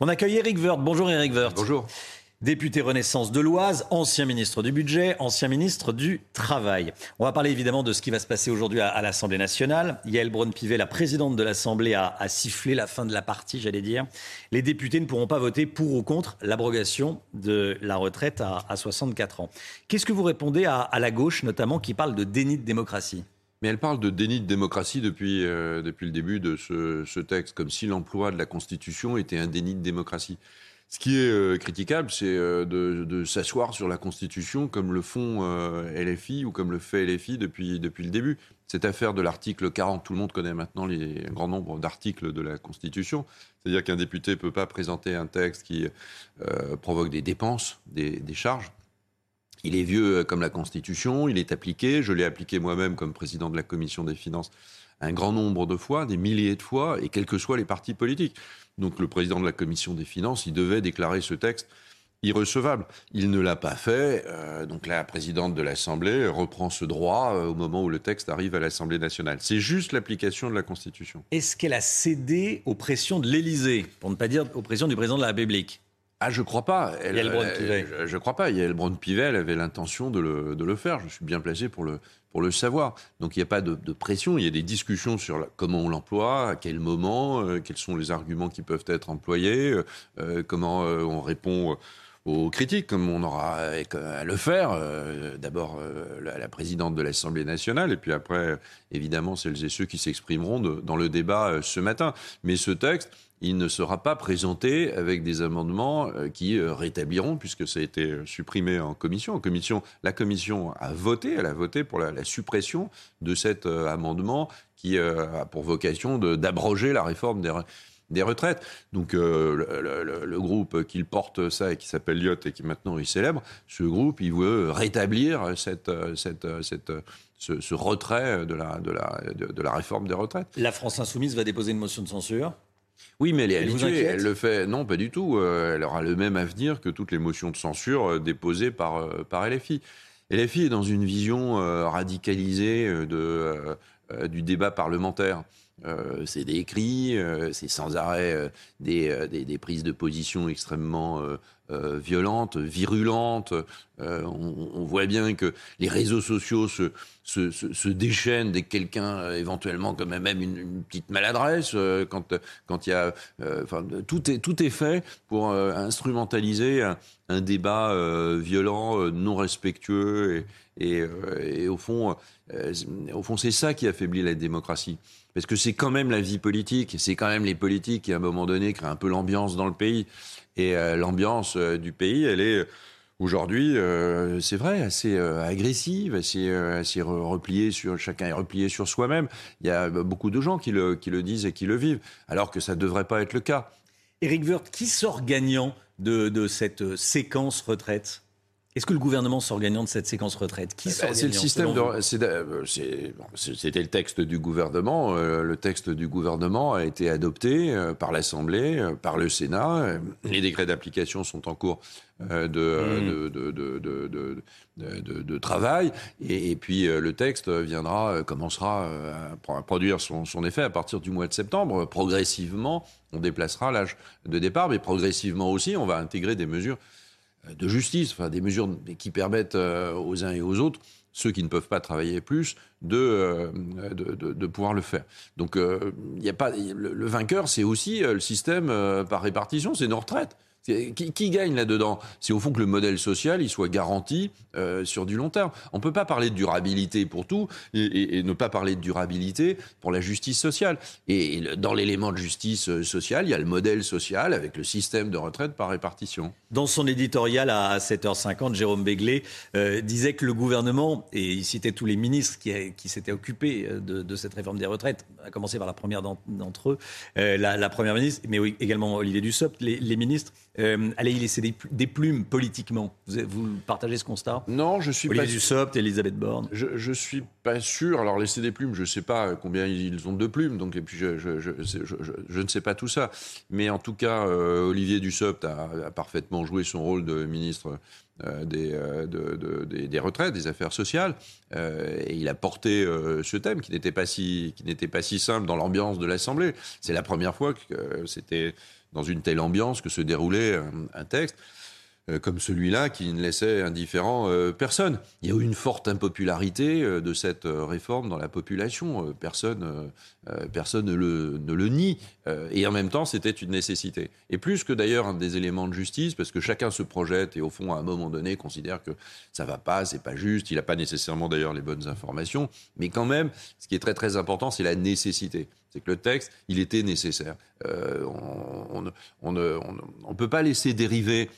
On accueille Eric Woerth. Bonjour Eric Woerth. Bonjour. Député Renaissance de l'Oise, ancien ministre du Budget, ancien ministre du Travail. On va parler évidemment de ce qui va se passer aujourd'hui à, l'Assemblée nationale. Yael Braun-Pivet, la présidente de l'Assemblée, a, sifflé la fin de la partie, j'allais dire. Les députés ne pourront pas voter pour ou contre l'abrogation de la retraite à, 64 ans. Qu'est-ce que vous répondez à, la gauche, notamment, qui parle de déni de démocratie? Mais elle parle de déni de démocratie depuis, euh, depuis le début de ce, texte, comme si l'emploi de la Constitution était un déni de démocratie. Ce qui est euh, critiquable, c'est euh, de, s'asseoir sur la Constitution comme le font euh, LFI ou comme le fait LFI depuis, depuis le début. Cette affaire de l'article 40, tout le monde connaît maintenant les, un grand nombre d'articles de la Constitution. C'est-à-dire qu'un député ne peut pas présenter un texte qui provoque des dépenses, des charges. Il est vieux comme la Constitution, il est appliqué. Je l'ai appliqué moi-même comme président de la Commission des finances un grand nombre de fois, des milliers de fois, et quels que soient les partis politiques. Donc le président de la commission des finances, il devait déclarer ce texte irrecevable. Il ne l'a pas fait. Euh, donc la présidente de l'Assemblée reprend ce droit euh, au moment où le texte arrive à l'Assemblée nationale. C'est juste l'application de la Constitution. Est-ce qu'elle a cédé aux pressions de l'Élysée, pour ne pas dire aux pressions du président de la République? Ah, je crois pas. Elle, Yael je, je, crois pas. Yael Braun-Pivet, elle avait l'intention de le, de le, faire. Je suis bien placé pour le, pour le savoir. Donc il n'y a pas de, pression, il y a des discussions sur comment on l'emploie, à quel moment, euh, quels sont les arguments qui peuvent être employés, euh, euh, comment on répond aux critiques, comme on aura à le faire. D'abord la, la, présidente de l'Assemblée nationale, et puis après, évidemment, celles et ceux qui s'exprimeront dans le débat ce matin. Mais ce texte, il ne sera pas présenté avec des amendements euh, qui euh, rétabliront, puisque ça a été euh, supprimé. En commission, la commission a voté, elle a voté pour la, suppression de cet amendement qui a pour vocation d'abroger la réforme des, des retraites. Donc le, groupe qui porte ça et qui s'appelle Lyot et qui maintenant est célèbre, ce groupe, il veut rétablir cette, cette, cette, ce, retrait de la, de, la, de la réforme des retraites. La France insoumise va déposer une motion de censure? Oui, mais elle est habituée. Elle le fait. Non, pas du tout. Euh, elle aura le même avenir que toutes les motions de censure euh, déposées par, euh, par LFI. LFI est dans une vision radicalisée de, du débat parlementaire. C'est des écrits, c'est sans arrêt des, des, prises de position extrêmement euh, violente, virulente. Euh, on, voit bien que les réseaux sociaux se, déchaînent dès que quelqu'un, euh, éventuellement, comme même une, petite maladresse, quand quand il y a, enfin, tout est tout est fait pour instrumentaliser un, débat violent, non respectueux, et, et, au fond, au fond, c'est ça qui affaiblit la démocratie. Parce que c'est quand même la vie politique, c'est quand même les politiques qui, à un moment donné, créent un peu l'ambiance dans le pays. Et euh, l'ambiance euh, du pays, elle est aujourd'hui, euh, c'est vrai, assez agressive, assez, assez repliée sur chacun est replié sur soi-même. Il y a beaucoup de gens qui le, qui le disent et qui le vivent, alors que ça ne devrait pas être le cas. Éric Woerth, qui sort gagnant de cette séquence retraite? Est-ce que le gouvernement sort gagnant de cette séquence retraite? Qui eh ben, C'est le système de. C'était le texte du gouvernement. Euh, le texte du gouvernement a été adopté euh, par l'Assemblée, euh, par le Sénat. Les décrets d'application sont en cours de, de, de, travail. Et, puis le texte viendra, commencera à produire son, son, effet à partir du mois de septembre. Progressivement, on déplacera l'âge de départ, mais progressivement aussi, on va intégrer des mesures de justice, enfin des mesures qui permettent euh, aux uns et aux autres, ceux qui ne peuvent pas travailler plus, de, euh, de, pouvoir le faire. Donc euh, il a pas, le, vainqueur, c'est aussi le système par répartition, c'est nos retraites. Qui, gagne là-dedans? C'est au fond que le modèle social il soit garanti euh, sur du long terme. On ne peut pas parler de durabilité pour tout et, ne pas parler de durabilité pour la justice sociale. Et, dans l'élément de justice euh, sociale, il y a le modèle social avec le système de retraite par répartition. Dans son éditorial à 7h50, Jérôme Béglé euh, disait que le gouvernement, et il citait tous les ministres qui, s'étaient occupés de, cette réforme des retraites, à commencer par la première d'entre eux, la, première ministre, mais également Olivier Dussopt, les ministres, euh, allez y laisser des, plumes politiquement. Vous, partagez ce constat? Non, je suis Olivier pas. Dussopt, Elisabeth Borne. Je, je suis pas sûr. Alors laisser des plumes, je ne sais pas combien ils ont de plumes, donc et puis je, je, je ne sais pas tout ça. Mais en tout cas, euh, Olivier Dussopt a, parfaitement joué son rôle de ministre. Euh, des, des, des, retraites, des affaires sociales, et il a porté ce thème qui n'était pas si qui n'était pas si simple dans l'ambiance de l'Assemblée. C'est la première fois que c'était dans une telle ambiance que se déroulait un, texte euh, comme celui-là qui ne laissait indifférent euh, personne. Il y a eu une forte impopularité euh, de cette réforme dans la population. personne personne ne le, nie. et en même temps, c'était une nécessité. Et plus que d'ailleurs un des éléments de justice, parce que chacun se projette et au fond, à un moment donné, considère que ça va pas, c'est pas juste. Il n'a pas nécessairement d'ailleurs les bonnes informations. Mais quand même, ce qui est très très important, c'est la nécessité c'est que le texte, il était nécessaire. Euh, on ne peut pas laisser dériver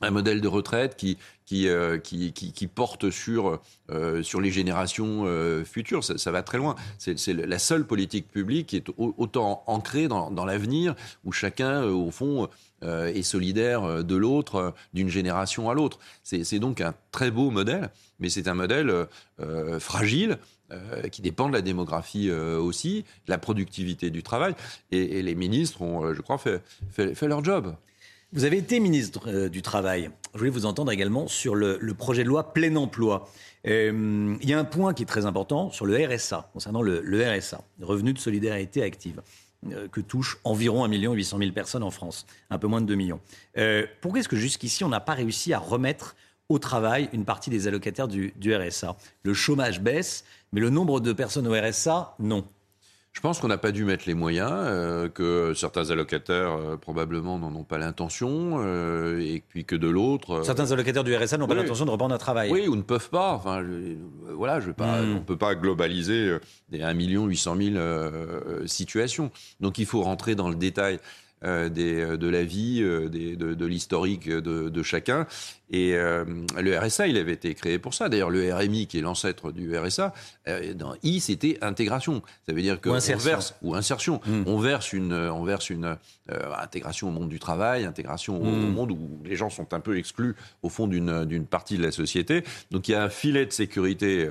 un modèle de retraite qui, qui, euh, qui, qui, porte sur, euh, sur les générations futures. Ça, va très loin. C'est la seule politique publique qui est autant ancrée dans, dans l'avenir, où chacun, au fond, est solidaire de l'autre, d'une génération à l'autre. C'est donc un très beau modèle, mais c'est un modèle fragile euh, qui dépend de la démographie euh, aussi, de la productivité du travail. Et, les ministres ont, euh, je crois, fait, fait, leur job. Vous avez été ministre du Travail. Je voulais vous entendre également sur le, projet de loi plein emploi. il y a un point qui est très important sur le RSA, concernant le, RSA, revenu de solidarité active, que touche environ 1 800 000 personnes en France, un peu moins de 2 millions. pourquoi est-ce que jusqu'ici, on n'a pas réussi à remettre au travail une partie des allocataires du, RSA. Le chômage baisse, mais le nombre de personnes au RSA, non. Je pense qu'on n'a pas dû mettre les moyens, euh, que certains allocataires euh, probablement n'en ont pas l'intention, euh, et puis que de l'autre. certains allocataires du RSA n'ont pas l'intention de reprendre un travail. Oui, ou ne peuvent pas. Enfin, voilà, je pas, hmm. on ne peut pas globaliser des 1 800 000 situations. Donc il faut rentrer dans le détail. Euh, des, euh, de la vie, euh, des, de, de l'historique de, de, chacun. Et le RSA, il avait été créé pour ça. D'ailleurs, le RMI, qui est l'ancêtre du RSA, dans I, c'était intégration. Ça veut dire qu'on verse ou insertion. Hmm. On verse une, on verse une intégration au monde du travail, intégration au, hmm. monde où les gens sont un peu exclus au fond d'une d'une partie de la société. Donc il y a un filet de sécurité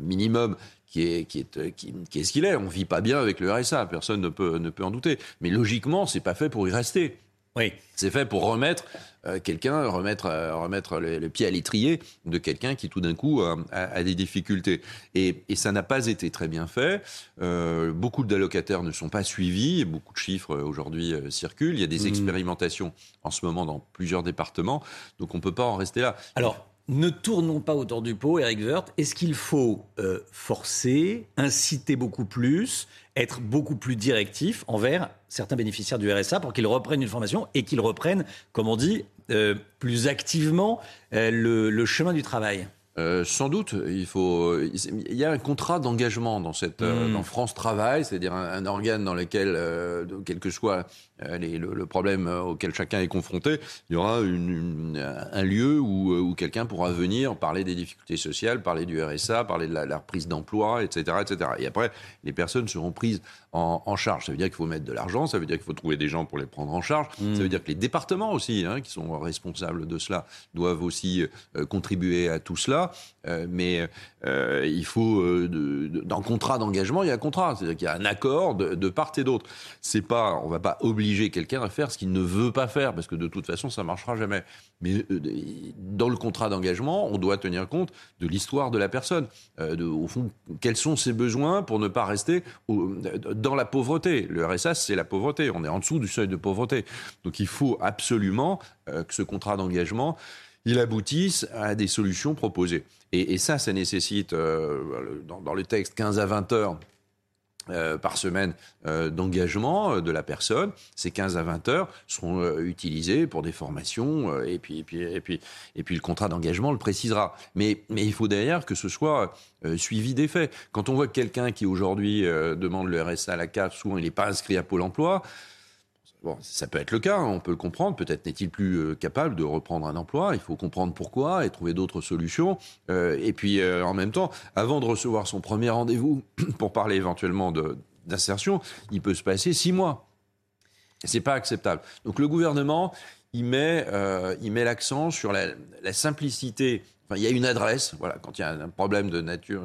minimum qui est, qui est, qui, est ce qu'il est. On ne vit pas bien avec le RSA, personne ne peut, ne peut en douter. Mais logiquement, c'est pas fait pour y rester. Oui. C'est fait pour remettre euh, quelqu'un, remettre, euh, remettre le, pied à l'étrier de quelqu'un qui tout d'un coup a, des difficultés. Et, et ça n'a pas été très bien fait. Euh, beaucoup d'allocataires ne sont pas suivis. Beaucoup de chiffres aujourd'hui circulent. Il y a des mmh. expérimentations en ce moment dans plusieurs départements. Donc on ne peut pas en rester là. Alors, ne tournons pas autour du pot, Eric Wirth. Est-ce qu'il faut euh, forcer, inciter beaucoup plus, être beaucoup plus directif envers certains bénéficiaires du RSA pour qu'ils reprennent une formation et qu'ils reprennent, comme on dit, euh, plus activement euh, le, chemin du travail? Sans doute, il faut. Il y a un contrat d'engagement dans cette hmm. dans France Travail, c'est-à-dire un, organe dans lequel, quel que soit euh, le, problème euh, auquel chacun est confronté, il y aura un lieu où, euh, où quelqu'un pourra venir parler des difficultés sociales, parler du RSA, parler de la, reprise d'emploi, etc., etc. Et après, les personnes seront prises en, charge. Ça veut dire qu'il faut mettre de l'argent, ça veut dire qu'il faut trouver des gens pour les prendre en charge, ça veut mmh. dire que les départements aussi, hein, qui sont responsables de cela, doivent aussi contribuer à tout cela. mais il faut, dans le contrat d'engagement, il y a un contrat, c'est-à-dire qu'il y a un accord de, de part et d'autre. C'est pas, on va pas obliger obliger quelqu'un à faire ce qu'il ne veut pas faire, parce que de toute façon, ça marchera jamais. Mais euh, dans le contrat d'engagement, on doit tenir compte de l'histoire de la personne. Euh, de, au fond, quels sont ses besoins pour ne pas rester dans la pauvreté? Le RSA, c'est la pauvreté. On est en dessous du seuil de pauvreté. Donc il faut absolument euh, que ce contrat d'engagement il aboutisse à des solutions proposées. Et, ça, ça nécessite, dans, le texte, 15 à 20 heures euh, par semaine euh, d'engagement euh, de la personne. Ces 15 à 20 heures seront utilisées pour des formations et, puis, et, puis, et, puis, et puis le contrat d'engagement le précisera. Mais, mais il faut derrière que ce soit suivi des faits. Quand on voit que quelqu'un qui aujourd'hui demande le RSA à la CAF, souvent il n'est pas inscrit à Pôle emploi, Bon, ça peut être le cas, hein, on peut le comprendre. Peut-être n'est-il plus euh, capable de reprendre un emploi. Il faut comprendre pourquoi et trouver d'autres solutions. Euh, et puis, euh, en même temps, avant de recevoir son premier rendez-vous pour parler éventuellement d'insertion, il peut se passer six mois. C'est pas acceptable. Donc, le gouvernement, il met, l'accent sur la simplicité il y a une adresse, voilà, quand il y a un problème de nature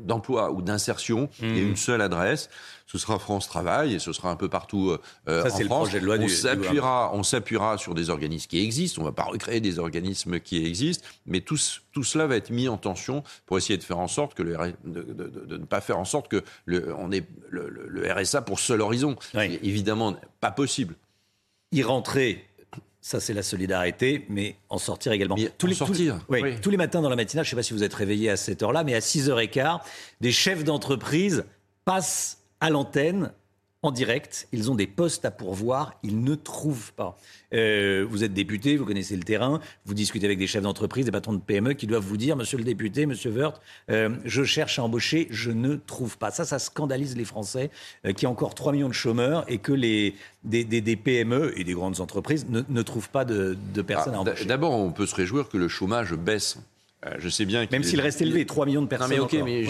d'emploi ou d'insertion, il y a mmh. une seule adresse. Ce sera France Travail et ce sera un peu partout euh, Ça, en France. Le projet de loi on s'appuiera, on s'appuiera sur des organismes qui existent. On ne va pas recréer des organismes qui existent, mais tout, tout, cela va être mis en tension pour essayer de faire en sorte que le de, ne pas faire en sorte que le, on ait le, RSA pour seul horizon. Évidemment, pas possible. Y rentrer ça, c'est la solidarité, mais en sortir également. tous, les, sortir, oui, tous les matins dans la matinale, je ne sais pas si vous êtes réveillé à cette heure-là, mais à 6h15, des chefs d'entreprise passent à l'antenne en direct. Ils ont des postes à pourvoir, ils ne trouvent pas. Euh, vous êtes député, vous connaissez le terrain, vous discutez avec des chefs d'entreprise, des patrons de PME qui doivent vous dire, monsieur le député, monsieur Wörth, euh, je cherche à embaucher, je ne trouve pas. Ça, ça scandalise les Français, euh, qui ont encore 3 millions de chômeurs et que les, des, PME et des grandes entreprises ne, trouvent pas de, personnes à ah, embaucher. D'abord, on peut se réjouir que le chômage baisse. Euh, je sais bien Même s'il reste élevé, 3 millions de personnes. mais ok, mais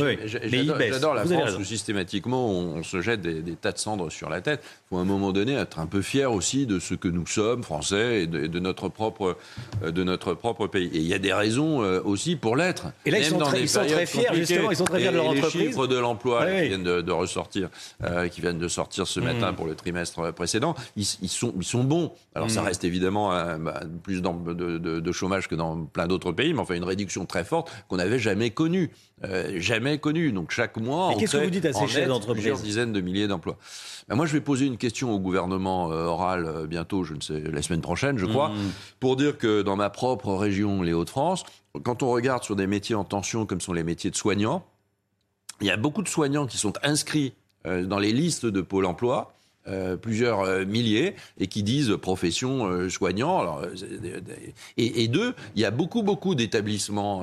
j'adore la France où systématiquement on, se jette des, tas de cendres sur la tête. Il faut à un moment donné être un peu fier aussi de ce que nous sommes, Français, et de, notre, propre, euh, de notre propre pays. Et il y a des raisons euh, aussi pour l'être. Et là, ils sont, très, fiers, justement, ils sont très fiers de leur entreprise. Les chiffres de l'emploi qui viennent de, ressortir, qui viennent de sortir ce matin mm. pour le trimestre précédent, ils, sont, ils sont bons. Alors ça mm. reste évidemment bah, plus de, de chômage que dans plein d'autres pays, mais enfin une réduction très forte qu'on n'avait jamais connue. Euh, jamais connue. Donc chaque mois, on qu'est-ce que vous dites à ces chefs d'entreprise Plusieurs dizaines de milliers d'emplois. Ben, moi, je vais poser une question au gouvernement euh, oral euh, bientôt, je ne sais, la semaine prochaine, je crois, mmh. pour dire que dans ma propre région, les Hauts-de-France, quand on regarde sur des métiers en tension comme sont les métiers de soignants, il y a beaucoup de soignants qui sont inscrits dans les listes de Pôle Emploi euh, plusieurs euh, milliers et qui disent profession euh, soignant. Alors, et, deux, il y a beaucoup, beaucoup d'établissements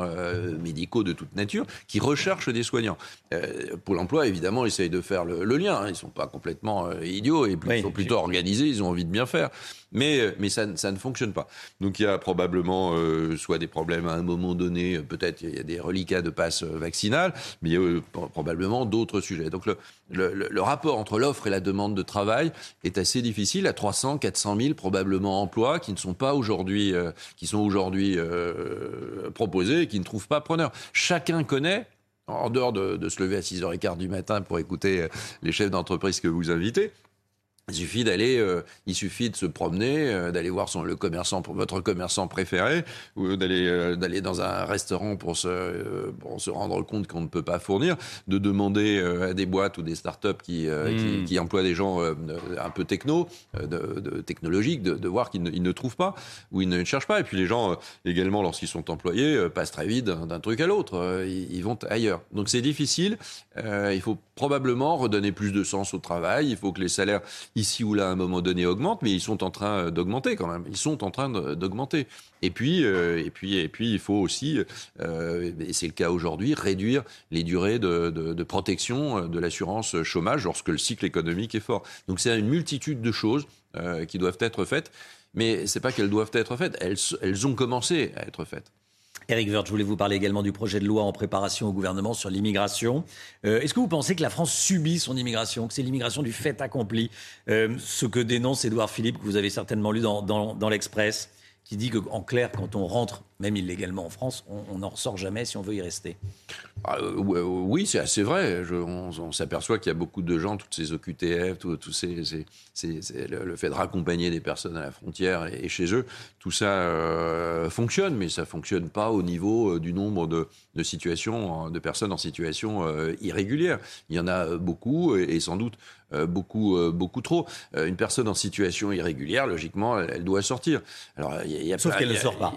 médicaux de toute nature qui recherchent des soignants. Pôle emploi, évidemment, essaye de faire le, lien. Hein. Ils ne sont pas complètement idiots et ils sont plutôt organisés, ils ont envie de bien faire. Mais, mais ça, ça ne fonctionne pas. Donc il y a probablement soit des problèmes à un moment donné, peut-être il y a des reliquats de passe vaccinales, mais il y a probablement d'autres sujets. Donc le, le, le rapport entre l'offre et la demande de travail est assez difficile à 300, 400 000 probablement emplois qui ne sont pas aujourd'hui, euh, qui sont aujourd'hui euh, proposés et qui ne trouvent pas preneur. Chacun connaît en dehors de, de, se lever à 6h15 du matin pour écouter euh, les chefs d'entreprise que vous invitez, il suffit d'aller, euh, il suffit de se promener, euh, d'aller voir son, le commerçant, pour votre commerçant préféré, ou d'aller euh, d'aller dans un restaurant pour se pour se rendre compte qu'on ne peut pas fournir, de demander à des boîtes ou des startups qui, qui, hmm. qui emploient des gens un peu techno, de, de technologiques, de, de, voir qu'ils ne, ne, trouvent pas ou ils ne cherchent pas. Et puis les gens également, lorsqu'ils sont employés, passent très vite d'un truc à l'autre, ils, ils, vont ailleurs. Donc c'est difficile. il faut probablement redonner plus de sens au travail. Il faut que les salaires ici ou là, à un moment donné, augmentent, mais ils sont en train euh, d'augmenter quand même. Ils sont en train d'augmenter. Et puis, euh, et puis, et puis, il faut aussi, euh, et c'est le cas aujourd'hui, réduire les durées de, de protection de l'assurance chômage lorsque le cycle économique est fort. Donc, c'est une multitude de choses qui doivent être faites. Mais c'est pas qu'elles doivent être faites, elles, elles ont commencé à être faites. Eric Wirth, je voulais vous parler également du projet de loi en préparation au gouvernement sur l'immigration. Euh, est-ce que vous pensez que la France subit son immigration, que c'est l'immigration du fait accompli euh, Ce que dénonce Édouard Philippe, que vous avez certainement lu dans, dans l'Express, qui dit qu'en clair, quand on rentre même illégalement en France, on n'en ressort jamais si on veut y rester. Ah, euh, euh, oui, c'est assez vrai. on, s'aperçoit qu'il y a beaucoup de gens, toutes ces OQTF, tout, ces, le, fait de raccompagner des personnes à la frontière et, chez eux, tout ça euh, fonctionne, mais ça fonctionne pas au niveau du nombre de, situations, de personnes en situation irrégulière. Il y en a beaucoup et, sans doute beaucoup, beaucoup trop. une personne en situation irrégulière, logiquement, elle, doit sortir. Alors, il y a, Sauf qu'elle ne sort pas.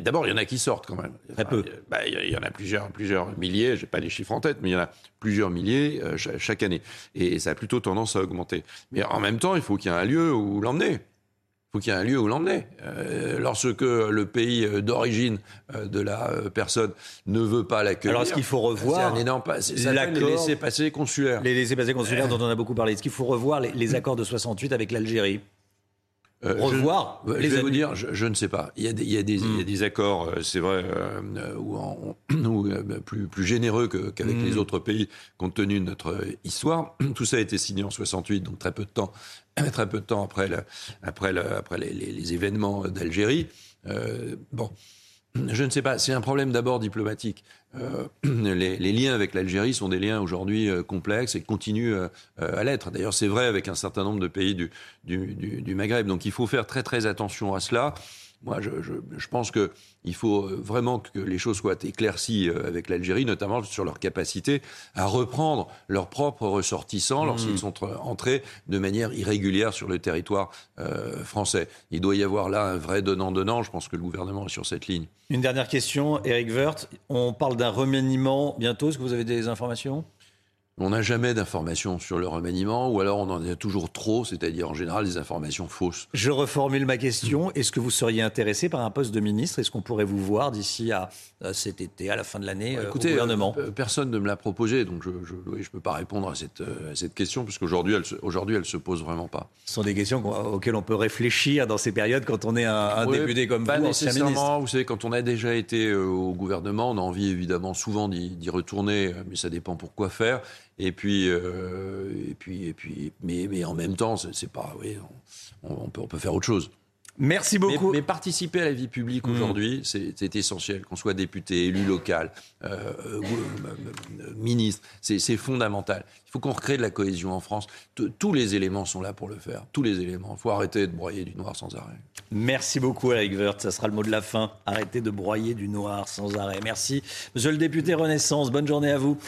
D'abord, il y en a qui sortent quand même. Très peu. Bah, il y en a plusieurs, plusieurs milliers. J'ai pas les chiffres en tête, mais il y en a plusieurs milliers euh, chaque année. Et ça a plutôt tendance à augmenter. Mais en même temps, il faut qu'il y ait un lieu où l'emmener. Il faut qu'il y ait un lieu où l'emmener. Euh, lorsque le pays d'origine euh, de la personne ne veut pas l'accueillir. Alors, est-ce qu'il faut revoir C'est un énorme les laissés-passer consulaires. Les laissés-passer consulaires dont on a beaucoup parlé. Est-ce qu'il faut revoir les accords de 68 avec l'Algérie euh, revoir je, vais vous dire, je, ne sais pas. Il y a des, il y a des, il y a hmm. des accords, euh, c'est vrai, euh, ou, plus, plus généreux qu'avec les hmm. autres pays, compte tenu de notre histoire. Tout ça a été signé en 68, donc très peu de temps, très peu de temps après, le, après, le, après les, les, les événements d'Algérie. bon, je ne sais pas. C'est un problème d'abord diplomatique. Euh, les, liens avec l'Algérie sont des liens aujourd'hui euh, complexes et continuent euh, à l'être. D'ailleurs, c'est vrai avec un certain nombre de pays du, du, Maghreb. Donc, il faut faire très très attention à cela. Moi, je, je, pense qu'il faut euh, vraiment que les choses soient éclaircies euh, avec l'Algérie, notamment sur leur capacité à reprendre leurs propres ressortissants lorsqu'ils mmh. sont entrés de manière irrégulière sur le territoire euh, français. Il doit y avoir là un vrai donnant-donnant. Je pense que le gouvernement est sur cette ligne. Une dernière question, Eric Woerth. On parle d'un remaniement bientôt. Est-ce que vous avez des informations? On n'a jamais d'informations sur le remaniement, ou alors on en a toujours trop, c'est-à-dire en général des informations fausses. Je reformule ma question. Est-ce que vous seriez intéressé par un poste de ministre? Est-ce qu'on pourrait vous voir d'ici à, cet été, à la fin de l'année, bah, euh, au gouvernement? euh, Personne ne me l'a proposé, donc je ne peux pas répondre à cette, euh, à cette question, puisqu'aujourd'hui, elle, aujourd'hui, elle se pose vraiment pas. Ce sont des questions auxquelles on peut réfléchir dans ces périodes quand on est un, député comme pas vous, nécessairement. Vous savez, quand on a déjà été au gouvernement, on a envie évidemment souvent d'y retourner, mais ça dépend pour quoi faire. Et puis, euh, et puis, et puis, mais, mais en même temps, c'est pas, oui, on, peut, on peut faire autre chose. Merci beaucoup. Mais, participer à la vie publique mmh. aujourd'hui, c'est essentiel, qu'on soit député, élu local, euh, euh, ministre, c'est fondamental. Il faut qu'on recrée de la cohésion en France. tous les éléments sont là pour le faire. Tous les éléments. Il faut arrêter de broyer du noir sans arrêt. Merci beaucoup, Eric Wirth. Ça sera le mot de la fin. Arrêtez de broyer du noir sans arrêt. Merci, monsieur le député Renaissance. Bonne journée à vous.